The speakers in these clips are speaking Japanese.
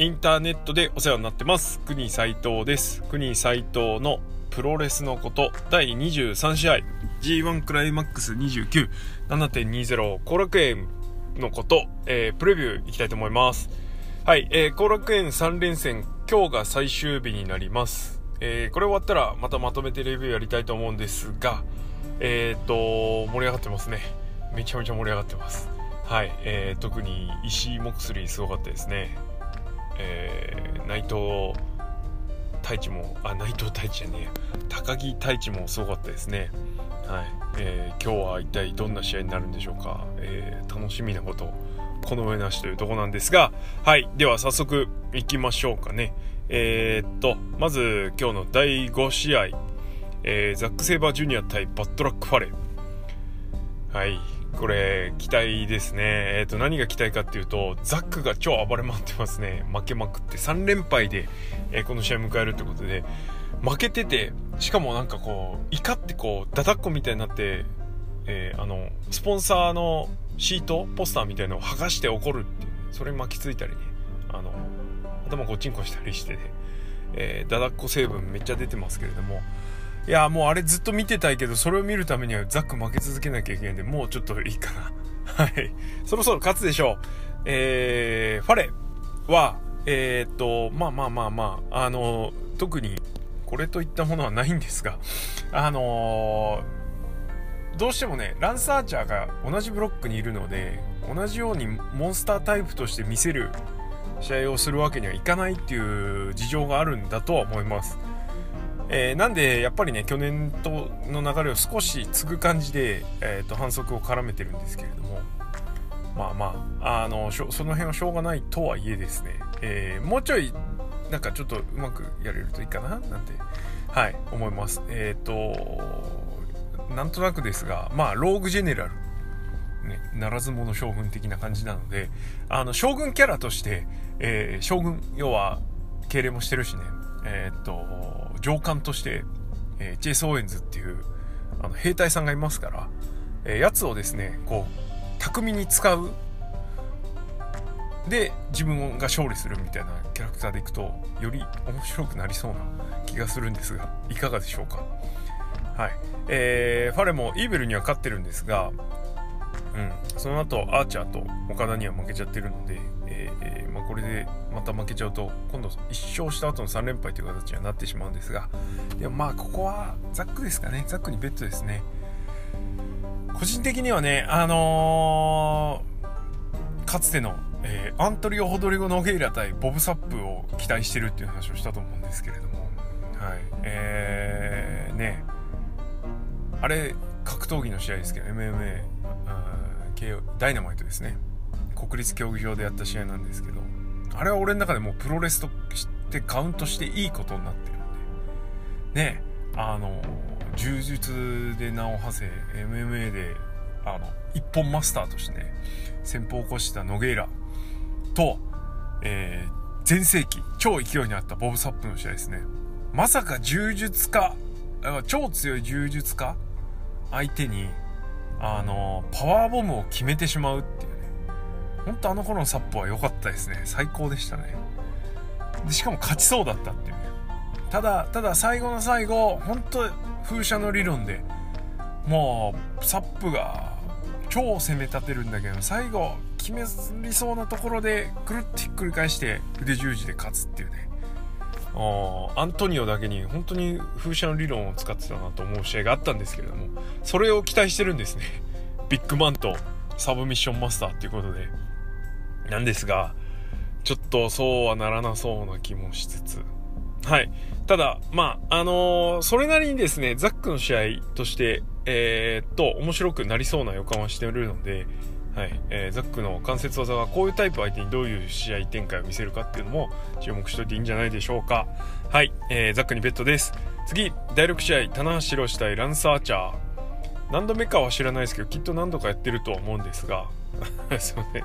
インターネットでお世話になってます。国斉藤です。国斉藤のプロレスのこと。第23試合。G1 クライマックス297.20後楽園のこと、えー、プレビューいきたいと思います。はい、えー、後楽園3連戦。今日が最終日になります。えー、これ終わったらまたまとめてレビューやりたいと思うんですが。えっ、と盛り上がってますね。めちゃめちゃ盛り上がってます。はい、えー、特に石井モクスリーすごかったですね。えー、内藤太一もあ内藤太一じゃねえ高木太一もすごかったですね。はい、えー、今日は一体どんな試合になるんでしょうか、えー、楽しみなことこの上なしというとこなんですが。はい。では早速いきましょうかね。えー、っとまず今日の第5試合、えー、ザック・セイバージュニア対バッドラック・ファレはい。これ期待ですね。えっ、ー、と何が期待かっていうとザックが超暴れ回ってますね。負けまくって。3連敗で、えー、この試合迎えるってことで。負けててしかもなんかこう怒ってこうダダっこみたいになって、えー、あのスポンサーのシートポスターみたいのを剥がして怒るっていう。それに巻きついたりね。あの頭こっちんこしたりしてね、えー、ダダっこ成分めっちゃ出てますけれども。いや、もうあれずっと見てたいけど、それを見るためにはザック負け続けなきゃいけないんで、もうちょっといいかな。はい。そろそろ勝つでしょう。えー、ファレは、えー、っと、まあまあまあまあ、あの、特にこれといったものはないんですが、あのー、どうしてもね、ランサーチャーが同じブロックにいるので、同じようにモンスタータイプとして見せる試合をするわけにはいかないっていう事情があるんだとは思います。えー、なんでやっぱりね去年との流れを少し継ぐ感じで、えーと、反則を絡めてるんですけれどもまあまああのその辺はしょうがないとはいえですね、えー、もうちょいなんかちょっとうまくやれるといいかななんてはい思います。えっ、ー、となんとなくですがまあローグジェネラルね、ならず者将軍的な感じなのであの将軍キャラとして、えー、将軍要は敬礼もしてるしねえー、っと上官として、えー、チェイス・オーエンズっていうあの兵隊さんがいますから、えー、やつをですねこう巧みに使う。で自分が勝利するみたいなキャラクターでいくとより面白くなりそうな気がするんですがいかがでしょうか。はい。えー、ファレもイーベルには勝ってるんですがうん、その後アーチャーと岡田には負けちゃってるので、えーまあ、これでまた負けちゃうと今度1勝した後の3連敗という形にはなってしまうんですがでもまあここはザックですかね。ザックにベッドですね。個人的にはねあのー、かつての、え、アントリオ・ホドリゴ・ノゲイラ対ボブ・サップを期待してるっていう話をしたと思うんですけれども。はい。えー、ね。あれ格闘技の試合ですけど MMA ダイナマイトですね。国立競技場でやった試合なんですけどあれは俺の中でもうプロレスとしてカウントしていいことになってるんで。ねあの柔術で名を馳せ MMA であの一本マスターとしてね先方を起こしたノゲイラと、え、全盛期超勢いにあったボブ・サップの試合ですね。まさか柔術家超強い柔術家相手にあのパワーボムを決めてしまうっていうね。ほんとあの頃のサップは良かったですね。最高でしたね。でしかも勝ちそうだったっていうね。ただただ最後の最後本当風車の理論でもうサップが超攻め立てるんだけど最後決めりそうなところでくるってひっくり返して腕十字で勝つっていうね。アントニオだけに本当に風車の理論を使ってたなと思う試合があったんですけれどもそれを期待してるんですね。ビッグマンとサブミッションマスターっていうことで。なんですがちょっとそうはならなそうな気もしつつ。はい。ただまああのー、それなりにですねザックの試合としてえー、っと面白くなりそうな予感はしてるのではい。えー、ザックの関節技はこういうタイプ相手にどういう試合展開を見せるかっていうのも注目しといていいんじゃないでしょうか。はい、えー、ザックにベットです。次第6試合棚橋弘至対ランス・アーチャー。何度目かは知らないですけどきっと何度かやってるとは思うんですが すいません、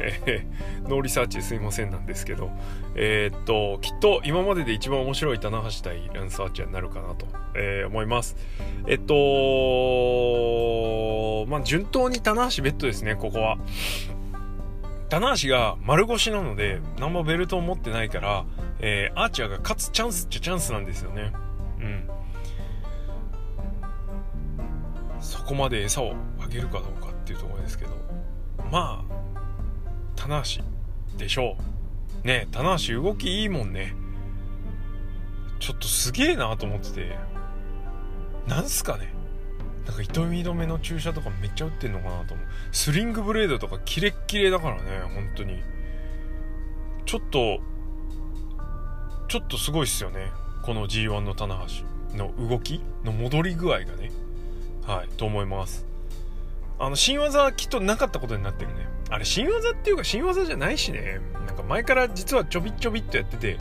えー、ノーリサーチすいませんなんですけどえー、っときっと今までで一番面白い棚橋対ランス・アーチャーになるかなと、えー、思いますえっとまあ順当に棚橋ベットですねここは棚橋が丸腰なので、何もベルトを持ってないから、えー、アーチャーが勝つチャンスっちゃチャンスなんですよね。うん。そこまで餌をあげるかどうかっていうところですけど、まあ、棚橋でしょう。ね棚橋動きいいもんね。ちょっとすげえなと思ってて、なんすかねなんか糸み止めの注射とかめっちゃ打ってんのかなと思う。スリングブレードとかキレッキレだからね、本当に。ちょっと、ちょっとすごいっすよね。この G1 の棚橋の動きの戻り具合がね。はい、と思います。あの、新技はきっとなかったことになってるね。あれ、新技っていうか新技じゃないしね。なんか前から実はちょびちょびっとやってて、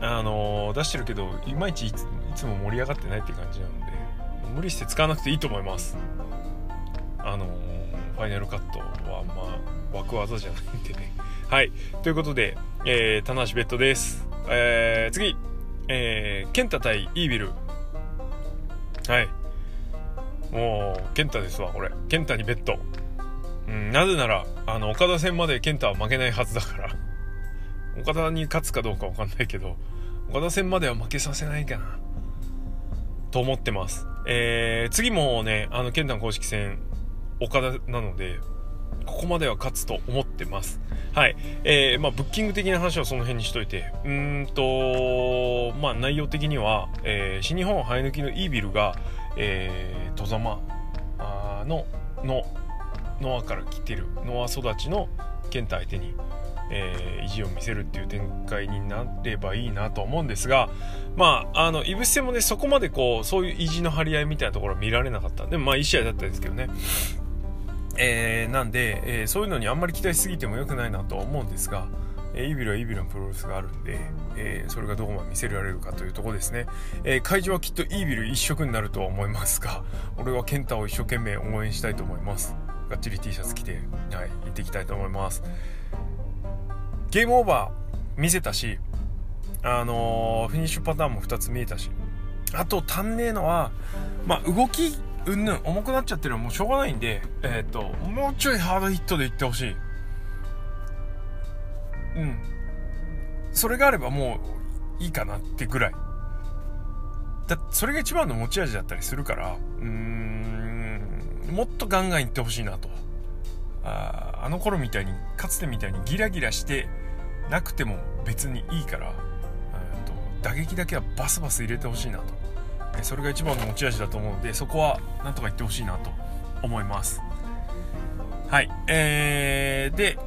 あのー、出してるけど、いまいちいつも盛り上がってないって感じなので、無理して使わなくていいと思います。あのファイナルカットはまあ枠技じゃないんでね。はい。ということで、えー、棚橋ベッドです、えー、次。えー、ケンタ対イービル。はい。もうケンタですわこれケンタにベッドうんなぜならあの岡田戦までケンタは負けないはずだから岡田に勝つかどうか分かんないけど岡田戦までは負けさせないかなと思ってます。えー、次もね、あの、ケンタの公式戦、岡田なので、ここまでは勝つと思ってます。はい。えー、まあ、ブッキング的な話はその辺にしといて、うんと、まあ、内容的には、えー、新日本生え抜きのイービルが、えー、戸様の、の、ノアから来てる、ノア育ちのケンタ相手に、えー、意地を見せるっていう展開になればいいなと思うんですが、まあ、あの、イブス戦もね、そこまでこう、そういう意地の張り合いみたいなところは見られなかった。でもまあ、いい試合だったんですけどね。えー、なんで、えー、そういうのにあんまり期待しすぎても良くないなとは思うんですが、えー、イビルはイビルのプロレスがあるんで、えー、それがどこまで見せられるかというとこですね。えー、会場はきっとイービル一色になるとは思いますが、俺はケンタを一生懸命応援したいと思います。がっちり T シャツ着て、はい、行っていきたいと思います。ゲームオーバー見せたし、あのー、フィニッシュパターンも2つ見えたし、あと足んねえのは、まあ、動き、うんぬん、重くなっちゃってるのはもうしょうがないんで、えっ、と、もうちょいハードヒットでいってほしい。うん。それがあればもういいかなってぐらい。だそれが一番の持ち味だったりするから、うーん、もっとガンガンいってほしいなと。ああの頃みたいにかつてみたいにギラギラしてなくても別にいいからと打撃だけはバスバス入れてほしいなとそれが一番の持ち味だと思うのでそこはなんとか言ってほしいなと思いますはいえー、で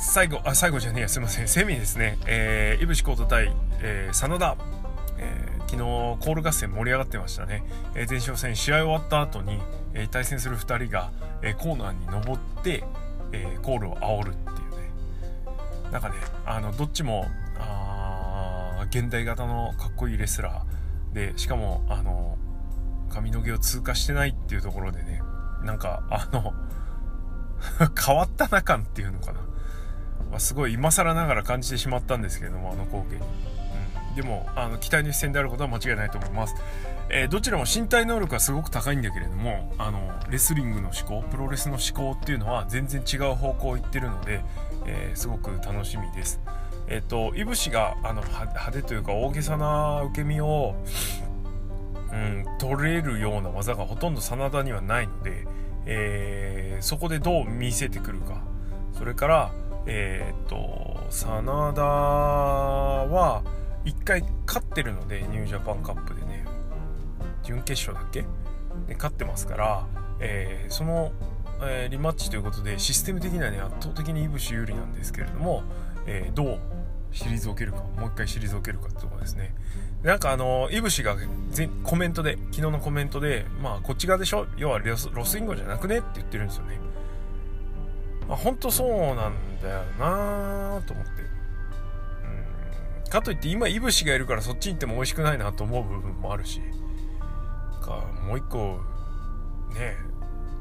最後あ最後じゃねえやすいません。セミですね。えー、井伏浩太対、えー、真田、えー、昨日コール合戦盛り上がってましたね、えー、前哨戦試合終わった後に、えー、対戦する2人が、えー、コーナーに登って、えー、コールを煽るっていうね。なんかねあのどっちもあ現代型のかっこいいレスラーでしかもあの髪の毛を通過してないっていうところでねなんかあの 変わったな感っていうのかな、まあ、すごい今更ながら感じてしまったんですけれどもあの光景に、うん、でもあの期待の一戦であることは間違いないと思います。えー、どちらも身体能力はすごく高いんだけれどもあのレスリングの思考プロレスの思考っていうのは全然違う方向を行ってるので、えー、すごく楽しみです。えっ、ー、といぶしがあの派手というか大げさな受け身を、うん、取れるような技がほとんど真田にはないので、えー、そこでどう見せてくるか。それからえっ、と真田は1回勝ってるのでニュージャパンカップでね。準決勝だっけ？で勝ってますから、えー、その、えー、リマッチということでシステム的にはね圧倒的にいぶし有利なんですけれども、えー、どう退けるかもう一回退けるかってとこですね。なんかあのいぶしがコメントで昨日のコメントでまあこっち側でしょ？要はロスロスインゴじゃなくね？って言ってるんですよね。まあ本当そうなんだよなと思って。うん。かといって今いぶしがいるからそっちに行っても美味しくないなと思う部分もあるし。かもう一個ね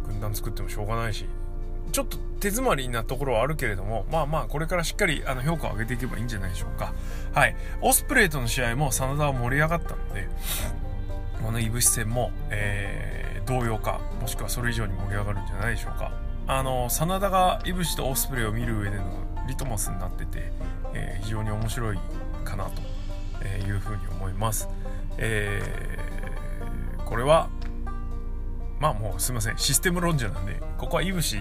軍団作ってもしょうがないし。ちょっと手詰まりなところはあるけれどもまあまあこれからしっかりあの評価を上げていけばいいんじゃないでしょうか。はい。オスプレイとの試合も真田は盛り上がったのでこのいぶし戦も、えー、同様かもしくはそれ以上に盛り上がるんじゃないでしょうか。あの真田がいぶしとオスプレイを見る上でのリトマスになってて、えー、非常に面白いかなというふうに思います。えー、これはまあもうすいません。システム論者なんでここはいぶし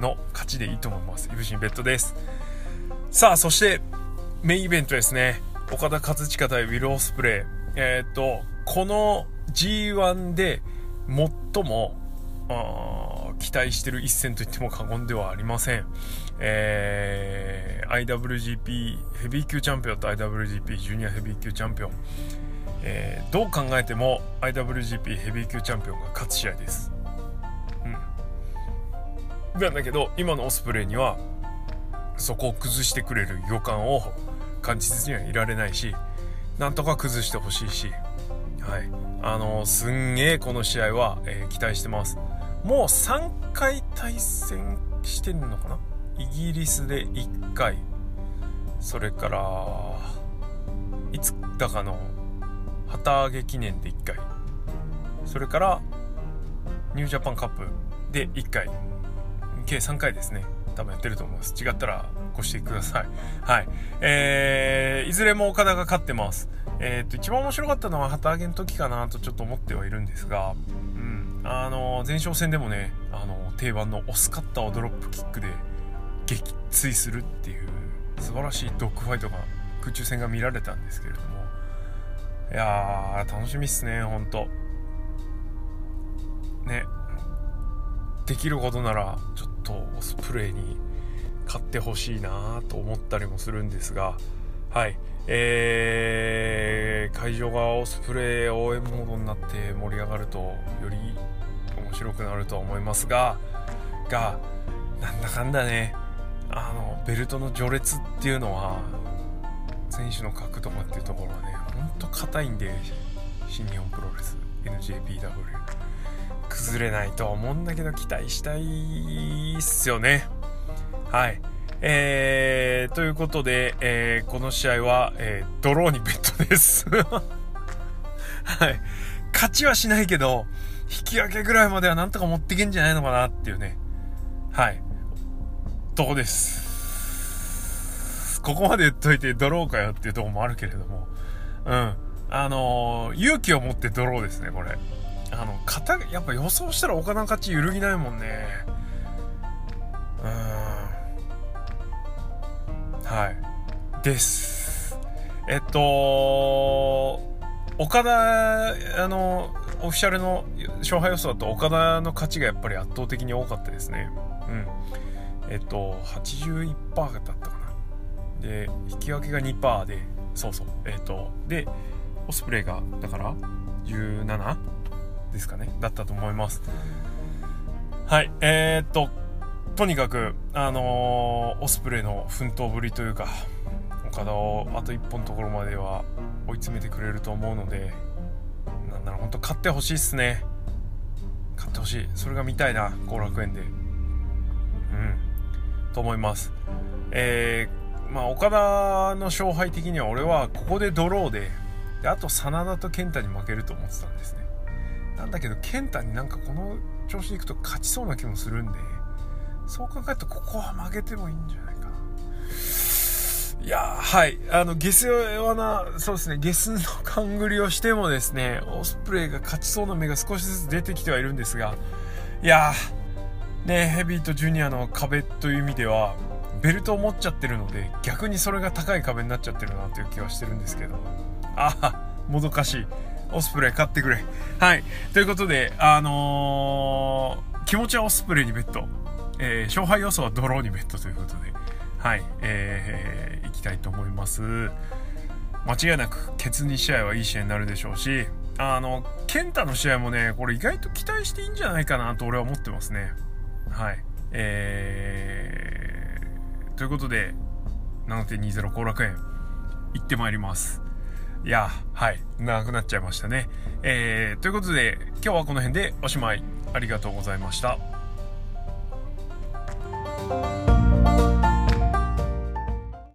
の勝ちでいいと思います。いぶしにベッドです。さあそしてメインイベントですね。岡田和親対ウィル・オスプレイ。えー、っとこの G1 で最も期待してる一戦と言っても過言ではありません。えー、IWGP ヘビー級チャンピオンと IWGP ジュニアヘビー級チャンピオン。えー、どう考えても IWGP ヘビー級チャンピオンが勝つ試合です。うん。なんだけど、今のオスプレイには、そこを崩してくれる予感を感じずにはいられないし、なんとか崩してほしいし、はい。あのすんげえこの試合は、えー、期待してます。もう3回対戦してんのかな？イギリスで1回、それから、いつだかの旗揚げ記念で1回。それからニュージャパンカップで1回。計3回ですね。多分やってると思います。違ったらご指摘ください。はい。えー、いずれも岡田が勝ってます。えー、っと一番面白かったのは旗揚げの時かなとちょっと思ってはいるんですがあの前哨戦でもねあの定番の押すカッターをドロップキックで撃墜するっていう素晴らしいドッグファイトが空中戦が見られたんですけれどもいやー、楽しみっすね、ほんと。ね。できることなら、ちょっとオスプレイに買ってほしいなと思ったりもするんですが、はい。えー、会場がオスプレイ応援モードになって盛り上がると、より白くなるとは思いますが、が、なんだかんだね、あの、ベルトの序列っていうのは、選手の格とかっていうところはね、ほんと硬いんで、新日本プロレス、NJPW。崩れないとは思うんだけど、期待したいっすよね。はい。えー、ということで、えー、この試合は、えー、ドローにベッドです はい。勝ちはしないけど、引き分けぐらいまではなんとか持っていけんじゃないのかなっていうね。はい。とこです。ここまで言っといてドローかよっていうとこもあるけれども。うん。あのー、勇気を持ってドローですね、これ。あの、型、やっぱ予想したら岡田勝ち揺るぎないもんね。うん。はい。です。えっと、岡田、あの、オフィシャルの勝敗予想だと岡田の勝ちがやっぱり圧倒的に多かったですね。うん。えっと、81%だったかな。で引き分けが2%でそうそうえっ、とでオスプレイがだから17ですかねだったと思いますはいえー、っととにかくあのー、オスプレイの奮闘ぶりというか岡田をあと1本のところまでは追い詰めてくれると思うのでんなら本当勝ってほしいっすね。勝ってほしい。それが見たいな後楽園で。うん。と思います。えーまあ、岡田の勝敗的には俺はここでドローで、であと真田と健太に負けると思ってたんですね。なんだけど、健太になんかこの調子でいくと勝ちそうな気もするんで、そう考えるとここは負けてもいいんじゃないか。いやはい。あの、ゲスはな、そうですね、ゲスの勘繰りをしてもですね、オスプレイが勝ちそうな目が少しずつ出てきてはいるんですが、いやね、ヘビーとジュニアの壁という意味では、ベルトを持っちゃってるので逆にそれが高い壁になっちゃってるなという気はしてるんですけど。ああもどかしい。オスプレイ買ってくれ。はい。ということであのー、気持ちはオスプレイにベッド、えー、勝敗予想はドローにベッドということで。はいえー、いきたいと思います間違いなくケツ2試合はいい試合になるでしょうしあの健太の試合もねこれ意外と期待していいんじゃないかなと俺は思ってますねはいえーということで、7.20後楽園、行ってまいります。いや、はい、長くなっちゃいましたね。えー、ということで、今日はこの辺でおしまい。ありがとうございました。